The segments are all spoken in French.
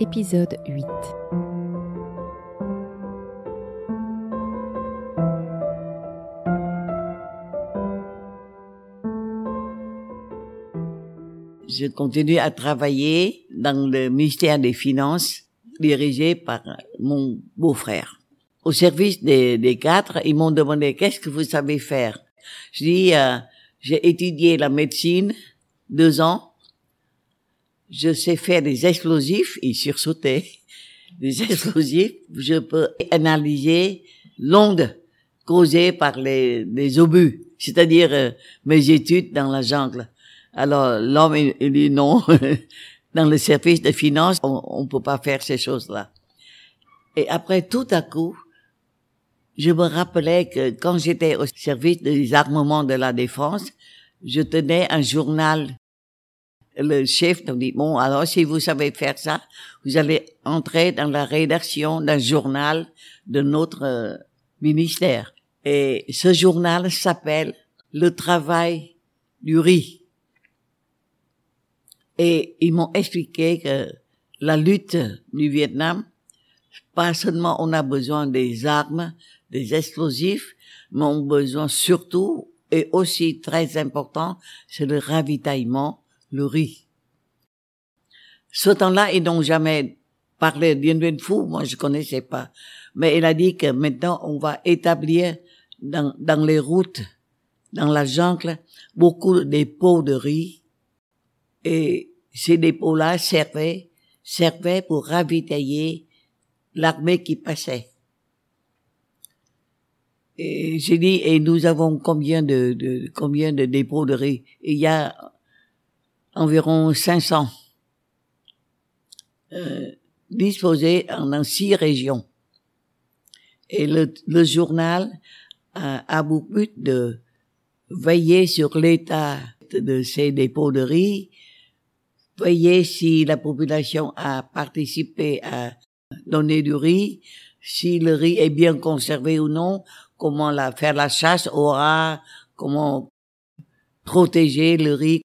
épisode 8. Je continue à travailler dans le ministère des Finances, dirigé par mon beau-frère. Au service des, quatre, ils m'ont demandé qu'est-ce que vous savez faire? Je dis, euh, j'ai étudié la médecine deux ans. Je sais faire des explosifs, ils sursautaient, des explosifs. Je peux analyser l'onde causée par les, les obus, c'est-à-dire euh, mes études dans la jungle. Alors l'homme il, dit non, dans le service de finances, on ne peut pas faire ces choses-là. Et après, tout à coup, je me rappelais que quand j'étais au service des armements de la défense, je tenais un journal. Le chef me dit, bon, alors si vous savez faire ça, vous allez entrer dans la rédaction d'un journal de notre euh, ministère. Et ce journal s'appelle Le travail du riz. Et ils m'ont expliqué que la lutte du Vietnam, pas seulement on a besoin des armes, des explosifs, mais on a besoin surtout, et aussi très important, c'est le ravitaillement, le riz. Ce temps-là, ils n'ont jamais parlé Dien Phu, moi je connaissais pas. Mais il a dit que maintenant on va établir dans, dans les routes, dans la jungle, beaucoup de pots de riz et ces dépôts-là servaient, servaient pour ravitailler l'armée qui passait. Et j'ai dit, et nous avons combien de, de, combien de dépôts de riz? Il y a environ 500 euh, disposés dans six régions. Et le, le journal a, a pour but de veiller sur l'état de ces dépôts de riz, voyez si la population a participé à donner du riz, si le riz est bien conservé ou non, comment la, faire la chasse au rat, comment protéger le riz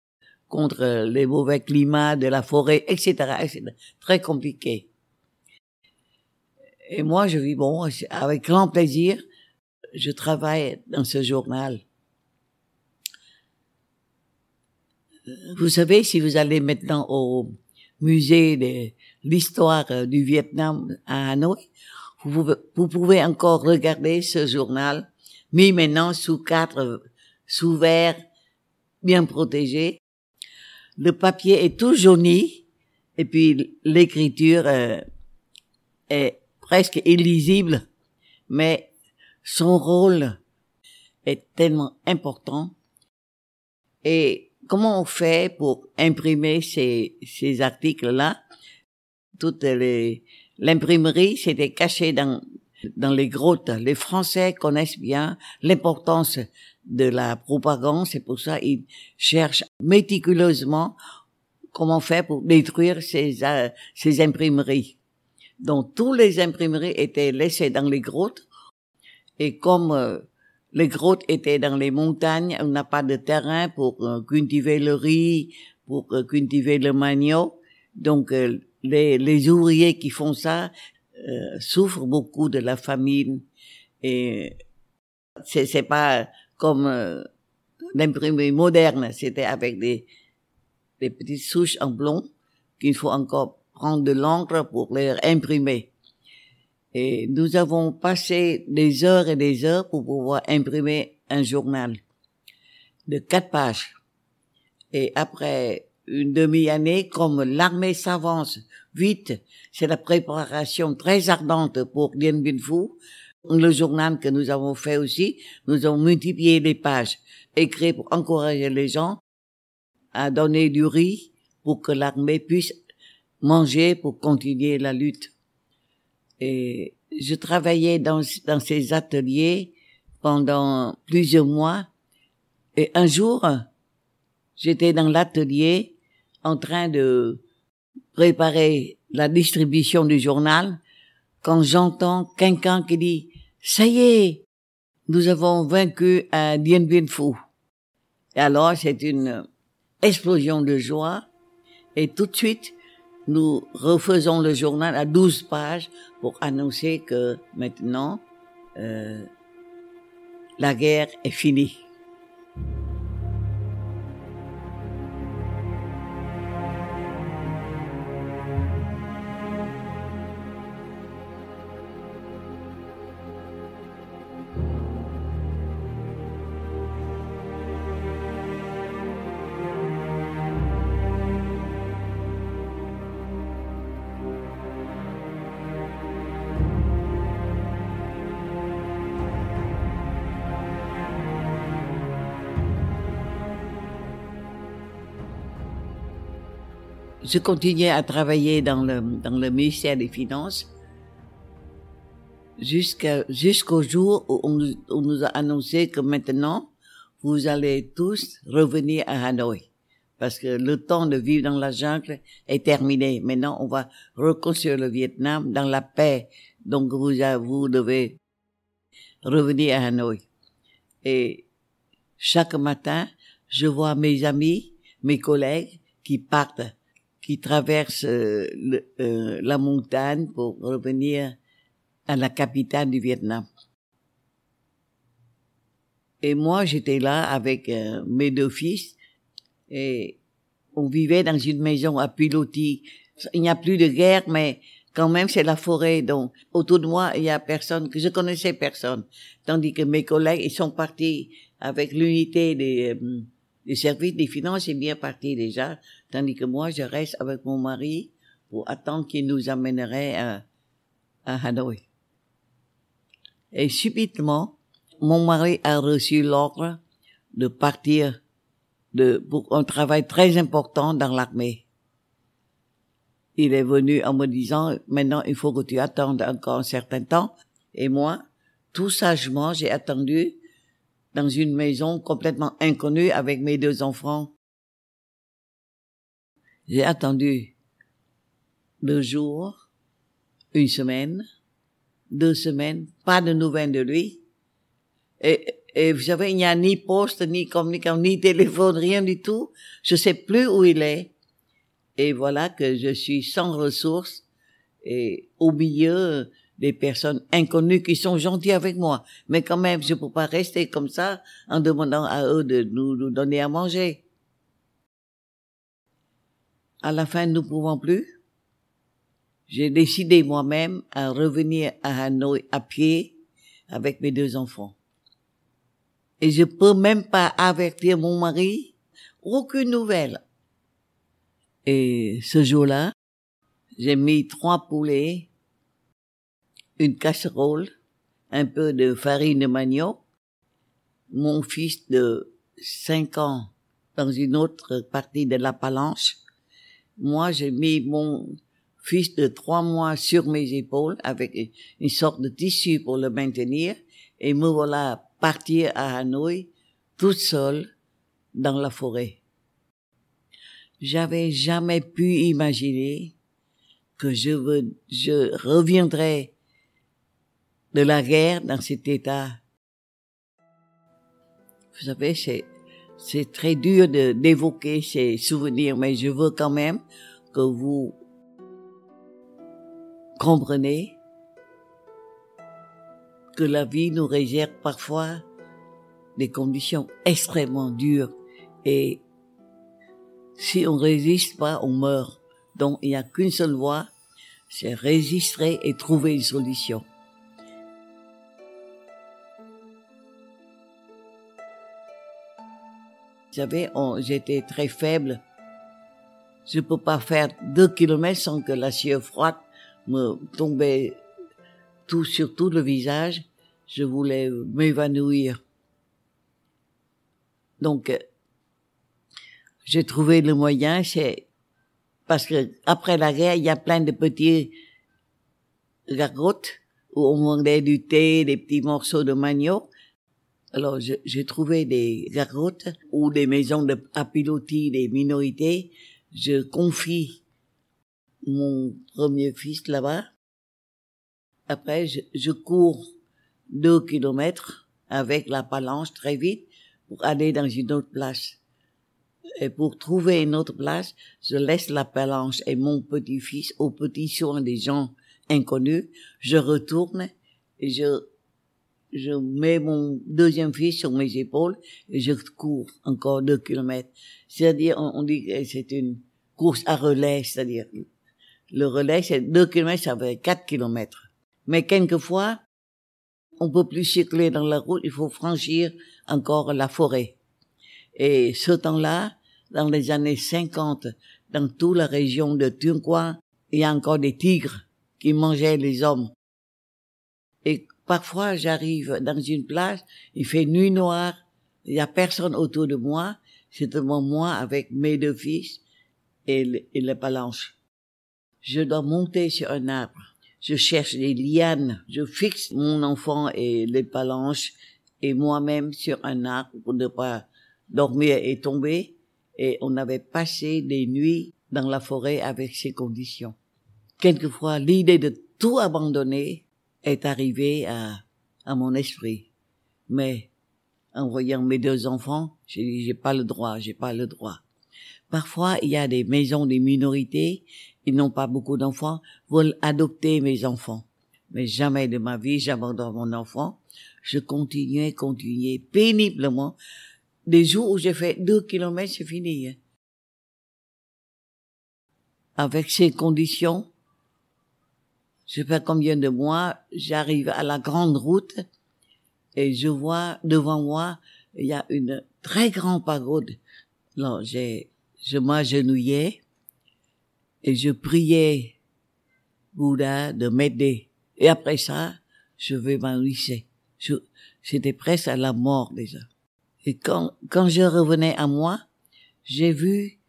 contre les mauvais climats de la forêt, etc., etc. Très compliqué. Et moi, je vis bon, avec grand plaisir, je travaille dans ce journal. Vous savez, si vous allez maintenant au musée de l'histoire euh, du Vietnam à Hanoï, vous vous pouvez encore regarder ce journal, mis maintenant sous quatre, sous verre, bien protégé. Le papier est tout jauni, et puis l'écriture euh, est presque illisible, mais son rôle est tellement important. Et comment on fait pour imprimer ces, articles-là? Toutes les l'imprimerie, c'était caché dans dans les grottes. Les Français connaissent bien l'importance de la propagande, c'est pour ça ils cherchent méticuleusement comment faire pour détruire ces euh, imprimeries. Donc tous les imprimeries étaient laissées dans les grottes et comme euh, les grottes étaient dans les montagnes, on n'a pas de terrain pour euh, cultiver le riz, pour cultiver le manioc. Donc les, ouvriers qui font ça souffrent beaucoup de la famine et c'est c'est pas comme l'imprimerie moderne, c'était avec des des petites souches en blond qu'il faut encore prendre de l'encre pour les imprimer. Et nous avons passé des heures et des heures pour pouvoir imprimer un journal de quatre pages. Et après une demi-année, comme l'armée s'avance vite, c'est la préparation très ardente pour Dien Bien Phu. Le journal que nous avons fait aussi, nous avons multiplié les pages, écrites pour encourager les gens à donner du riz pour que l'armée puisse manger pour continuer la lutte. Et je travaillais dans, dans ces ateliers pendant plusieurs mois. Et un jour, j'étais dans l'atelier en train de préparer la distribution du journal quand j'entends quelqu'un qui dit ça y est, nous avons vaincu un Dien Bien Phu. Alors c'est une explosion de joie et tout de suite nous refaisons le journal à 12 pages pour annoncer que maintenant, euh, la guerre est finie. Je continuais à travailler dans le, dans le ministère des Finances jusqu'à, jusqu'au jour où on, on, nous a annoncé que maintenant, vous allez tous revenir à Hanoï. Parce que le temps de vivre dans la jungle est terminé. Maintenant, on va reconstruire le Vietnam dans la paix. Donc, vous, vous devez revenir à Hanoï. Et chaque matin, je vois mes amis, mes collègues qui partent qui traverse euh, le, euh, la montagne pour revenir à la capitale du Vietnam. Et moi, j'étais là avec euh, mes deux fils et on vivait dans une maison à pilotis. Il n'y a plus de guerre, mais quand même, c'est la forêt. Donc, autour de moi, il y a personne, que je connaissais personne. Tandis que mes collègues, ils sont partis avec l'unité des, le service des finances est bien parti déjà, tandis que moi, je reste avec mon mari pour attendre qu'il nous amènerait à, à Hanoï. Et subitement, mon mari a reçu l'ordre de partir de, pour un travail très important dans l'armée. Il est venu en me disant, maintenant, il faut que tu attendes encore un certain temps. Et moi, tout sagement, j'ai attendu dans une maison complètement inconnue avec mes deux enfants. J'ai attendu deux jours, une semaine, deux semaines, pas de nouvelles de lui. Et, et vous savez, il n'y a ni poste, ni communication, ni téléphone, rien du tout. Je sais plus où il est. Et voilà que je suis sans ressources et au milieu des personnes inconnues qui sont gentilles avec moi. Mais quand même, je ne peux pas rester comme ça en demandant à eux de nous, nous donner à manger. À la fin, nous ne pouvons plus. J'ai décidé moi-même à revenir à Hanoï à pied avec mes deux enfants. Et je peux même pas avertir mon mari, aucune nouvelle. Et ce jour-là, j'ai mis trois poulets une casserole, un peu de farine de manioc, mon fils de cinq ans dans une autre partie de la palanche. Moi, j'ai mis mon fils de trois mois sur mes épaules avec une sorte de tissu pour le maintenir et me voilà partir à Hanoï toute seule dans la forêt. J'avais jamais pu imaginer que je, veux, je reviendrais de la guerre dans cet état. Vous savez, c'est, c'est très dur de, d'évoquer ces souvenirs, mais je veux quand même que vous comprenez que la vie nous réserve parfois des conditions extrêmement dures et si on résiste pas, on meurt. Donc il n'y a qu'une seule voie, c'est résister et trouver une solution. Vous savez, j'étais très faible. Je peux pas faire deux kilomètres sans que la sueur froide me tombait tout sur tout le visage. Je voulais m'évanouir. Donc, euh, j'ai trouvé le moyen, c'est parce que après la guerre, il y a plein de petits gargotes où on vendait du thé, des petits morceaux de manioc. Alors, j'ai trouvé des gargotes ou des maisons à pilotis des minorités. Je confie mon premier fils là-bas. Après, je, je, cours deux kilomètres avec la palanche très vite pour aller dans une autre place. Et pour trouver une autre place, je laisse la palanche et mon petit-fils au petit soin des gens inconnus. Je retourne et je, je mets mon deuxième fils sur mes épaules et je cours encore deux kilomètres. C'est-à-dire, on, dit que c'est une course à relais, c'est-à-dire, le relais, c'est deux kilomètres, ça fait quatre kilomètres. Mais quelquefois, on peut plus circuler dans la route, il faut franchir encore la forêt. Et ce temps-là, dans les années 50, dans toute la région de Turquois, il y a encore des tigres qui mangeaient les hommes. Parfois, j'arrive dans une place, il fait nuit noire, il y a personne autour de moi, c'est devant moi avec mes deux fils et, le, et. Je dois monter sur un arbre. Je cherche des lianes. Je fixe mon enfant et les balanches et moi-même sur un arbre pour ne pas dormir et tomber. Et on avait passé des nuits dans la forêt avec ces conditions. Quelquefois, l'idée de tout abandonner est arrivée à, à mon esprit. Mais, en voyant mes deux enfants, j'ai dit, j'ai pas le droit, j'ai pas le droit. Parfois, il y a des maisons des minorités, ils n'ont pas beaucoup d'enfants, veulent adopter mes enfants. Mais jamais de ma vie, j'abandonne mon enfant. Je continuais, continuais péniblement. Des jours où j'ai fait deux kilomètres, c'est fini. Hein. Avec ces conditions, je sais pas combien de mois, j'arrive à la grande route et je vois devant moi, il y a une très grande pagode. Alors, j'ai, je m'agenouillais et je priais Bouddha de m'aider. Et après ça, je vais m'enlisser. J'étais presque à la mort déjà. Et quand, quand je revenais à moi, j'ai vu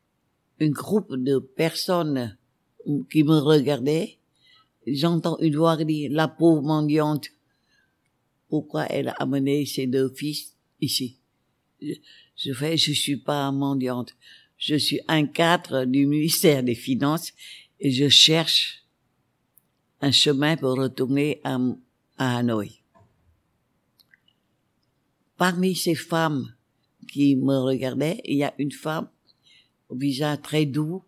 un groupe de personnes qui me regardaient j'entends une voix dire, la pauvre mendiante, pourquoi elle a amené ses deux fils ici? Je, fais, je suis pas mendiante. Je suis un cadre du ministère des Finances et je cherche un chemin pour retourner à, à Hanoï. Parmi ces femmes qui me regardaient, il y a une femme au visage très doux.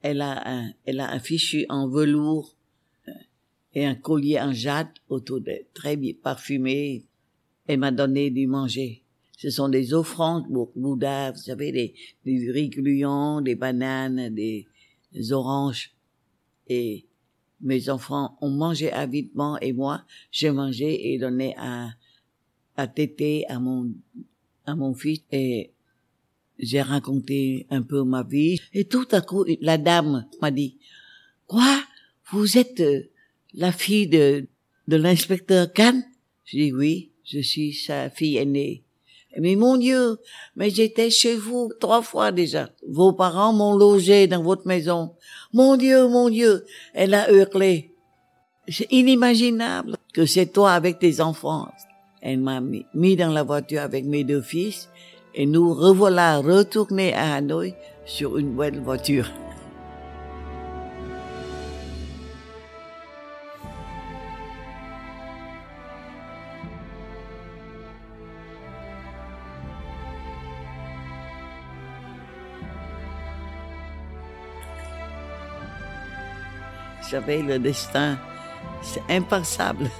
Elle a un, elle a un fichu en velours et un collier en jade autour de très bien parfumé. Elle m'a donné du manger. Ce sont des offrandes pour Bouddha, vous savez, des, des riz gluants, des bananes, des, oranges. Et mes enfants ont mangé avidement et moi, j'ai mangé et donné à, à tété à mon, à mon fils et j'ai raconté un peu ma vie. Et tout à coup, la dame m'a dit, quoi? Vous êtes la fille de, de l'inspecteur Kahn Je dis oui, je suis sa fille aînée. Mais mon Dieu, mais j'étais chez vous trois fois déjà. Vos parents m'ont logé dans votre maison. Mon Dieu, mon Dieu, elle a hurlé. C'est inimaginable que c'est toi avec tes enfants. Elle m'a mis dans la voiture avec mes deux fils et nous revoilà retournés à Hanoï sur une belle voiture. J'avais le destin. C'est impassable.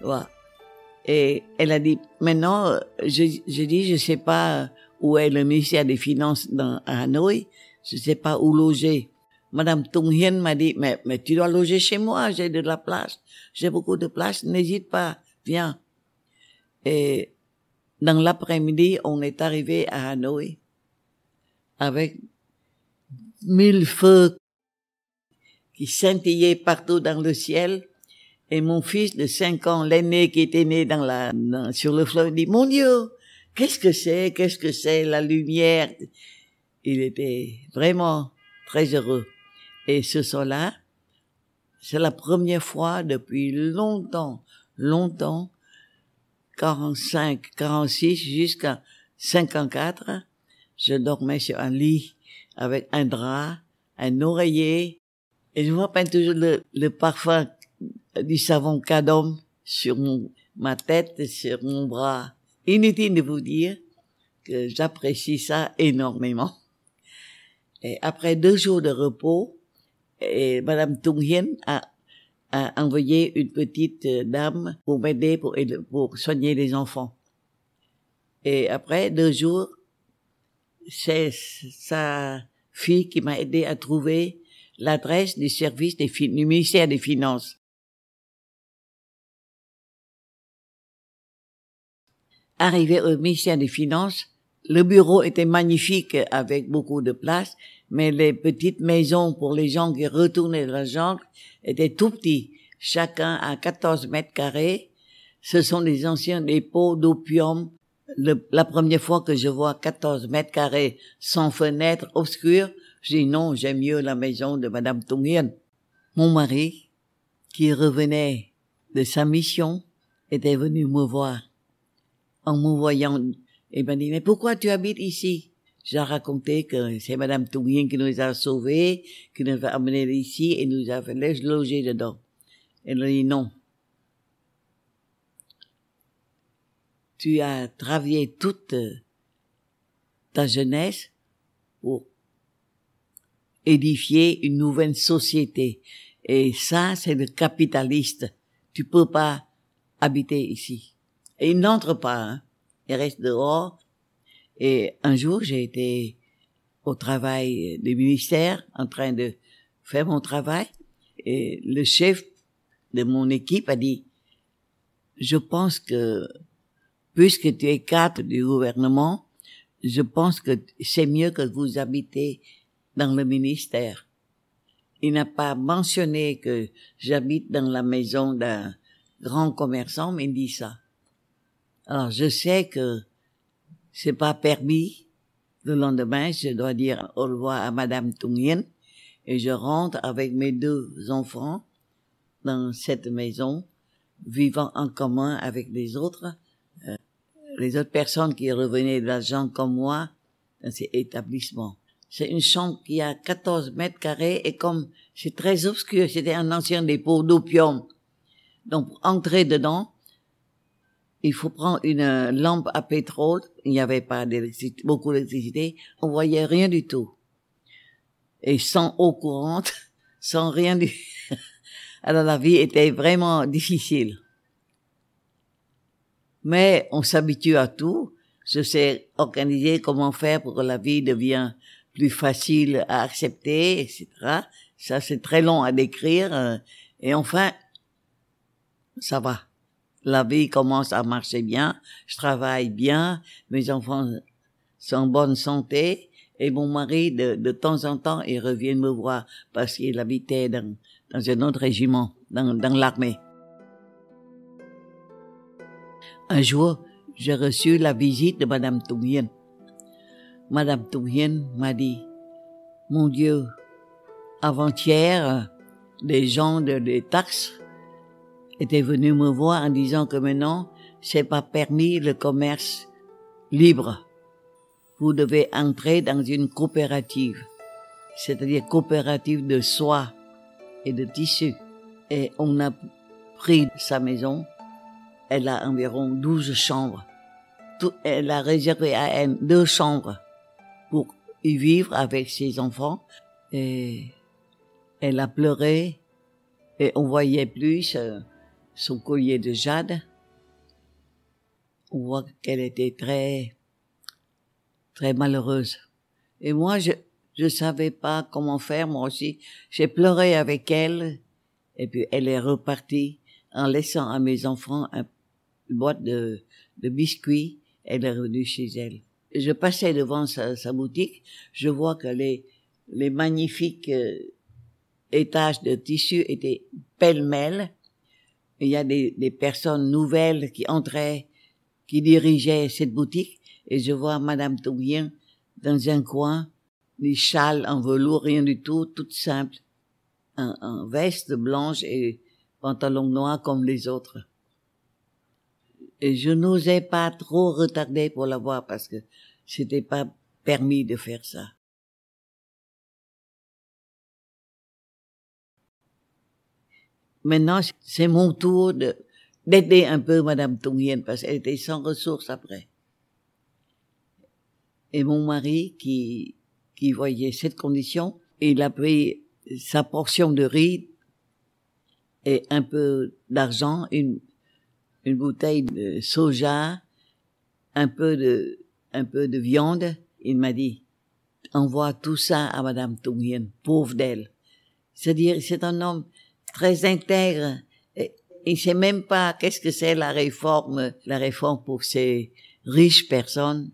Voilà. Et elle a dit, maintenant, je, dis, je sais pas où est le ministère des Finances à Hanoï, je sais pas où loger. Madame Tung Hien m'a dit, mais, mais tu dois loger chez moi, j'ai de la place, j'ai beaucoup de place, n'hésite pas, viens. Et dans l'après-midi, on est arrivé à Hanoï avec mille feux qui scintillaient partout dans le ciel. Et mon fils de cinq ans, l'aîné qui était né dans la, sur le fleuve, dit, mon Dieu, qu'est-ce que c'est, qu'est-ce que c'est la lumière? Il était vraiment très heureux. Et ce soir-là, c'est la première fois depuis longtemps, longtemps 45, 46 jusqu'à 54, je dormais sur un lit avec un drap, un oreiller, et je vois pas toujours le, parfum du savon cadom sur mon, ma tête, sur mon bras. Inutile de vous dire que j'apprécie ça énormément. Et après deux jours de repos, et Madame Tungyen a, a envoyé une petite dame pour m'aider pour, pour soigner les enfants. Et après deux jours, c'est sa fille qui m'a aidé à trouver l'adresse du service des, du ministère des Finances. Arrivé au ministère des Finances, le bureau était magnifique avec beaucoup de place, mais les petites maisons pour les gens qui retournaient de la jungle étaient tout petits, chacun à 14 mètres carrés. Ce sont des anciens dépôts d'opium. la première fois que je vois 14 mètres carrés sans fenêtre obscure, je dis non, j'aime mieux la maison de Madame Tungyen. Mon mari, qui revenait de sa mission, était venu me voir. En me voyant, il m'a dit, mais pourquoi tu habites ici? J'ai raconté que c'est Madame Tungyen qui nous a sauvés, qui nous a amenés ici et nous a fait loger dedans. Elle a dit non. Tu as travaillé toute ta jeunesse pour édifier une nouvelle société. Et ça, c'est le capitaliste. Tu peux pas habiter ici. Et il n'entre pas, hein. il reste dehors. Et un jour, j'ai été au travail du ministère, en train de faire mon travail, et le chef de mon équipe a dit, je pense que, puisque tu es cadre du gouvernement, je pense que c'est mieux que vous habitez dans le ministère. Il n'a pas mentionné que j'habite dans la maison d'un grand commerçant, mais il dit ça. Alors, je sais que c'est pas permis. Le lendemain, je dois dire au revoir à Madame Tungyen et je rentre avec mes deux enfants dans cette maison, vivant en commun avec les autres, euh, les autres personnes qui revenaient de l'argent comme moi dans ces établissements. C'est une chambre qui a 14 mètres carrés et comme c'est très obscur, c'était un ancien dépôt d'opium. Donc, entrer dedans, il faut prendre une lampe à pétrole. Il n'y avait pas beaucoup d'électricité. On voyait rien du tout. Et sans eau courante, sans rien du... Alors la vie était vraiment difficile. Mais on s'habitue à tout. Je sais organiser comment faire pour que la vie devienne plus facile à accepter, etc. Ça, c'est très long à décrire. Euh, et enfin, ça va. La vie commence à marcher bien. Je travaille bien. Mes enfants sont en bonne santé. Et mon mari, de, de temps en temps, il revient me voir parce qu'il habitait dans, dans un autre régiment, dans, dans l'armée. Un jour, j'ai reçu la visite de Madame Toumien. Madame Tourien m'a dit, mon Dieu, avant-hier, des gens de, des taxes étaient venus me voir en disant que maintenant, c'est pas permis le commerce libre. Vous devez entrer dans une coopérative, c'est-à-dire coopérative de soie et de tissu. Et on a pris sa maison. Elle a environ 12 chambres. Elle a réservé à elle deux chambres pour y vivre avec ses enfants. Et elle a pleuré et on voyait plus euh, son collier de jade. On voit qu'elle était très, très malheureuse. Et moi, je, je savais pas comment faire, moi aussi. J'ai pleuré avec elle, et puis elle est repartie en laissant à mes enfants une boîte de, biscuits. Elle est revenue chez elle je passais devant sa, sa, boutique, je vois que les, les magnifiques euh, étages de tissu étaient pêle-mêle. Il y a des, des, personnes nouvelles qui entraient, qui dirigeaient cette boutique, et je vois Madame Toubien dans un coin, des châles en velours, rien du tout, toute simple, un, un veste blanche et pantalon noir comme les autres. Et je n'osais pas trop retarder pour la voir parce que c'était pas permis de faire ça. Maintenant, c'est mon tour de, d'aider un peu Madame Tung parce qu'elle était sans ressources après. Et mon mari, qui, qui voyait cette condition, il a pris sa portion de riz et un peu d'argent, une, une bouteille de soja, un peu de, un peu de viande. Il m'a dit, envoie tout ça à Madame Tung pauvre d'elle. C'est-à-dire, c'est un homme très intègre. Il sait même pas qu'est-ce que c'est la réforme, la réforme pour ces riches personnes.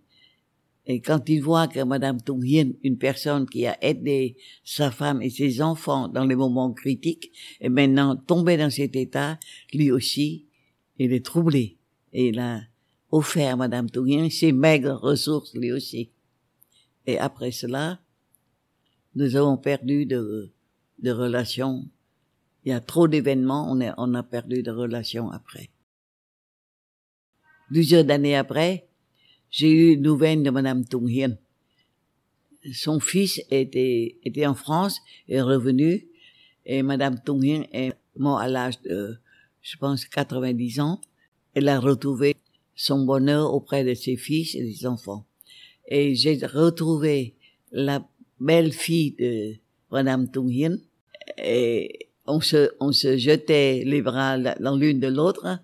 Et quand il voit que Madame Tung une personne qui a aidé sa femme et ses enfants dans les moments critiques, est maintenant tombé dans cet état, lui aussi, il est troublé. Et il a offert Madame Tung ses maigres ressources, lui aussi. Et après cela, nous avons perdu de, de relations. Il y a trop d'événements, on, on a perdu de relations après. Plusieurs années après, j'ai eu une nouvelle de Madame Tung Hien. Son fils était, était en France, est revenu, et Madame Tung Hien est mort à l'âge de, je pense, 90 ans. Elle a retrouvé son bonheur auprès de ses fils et des enfants. Et j'ai retrouvé la belle fille de Madame Tung Hien, et on se, jetait les bras l'un l'une de l'autre. Hein.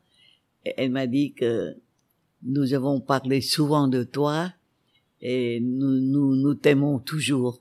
Elle m'a dit que nous avons parlé souvent de toi et nous, nous, nous t'aimons toujours.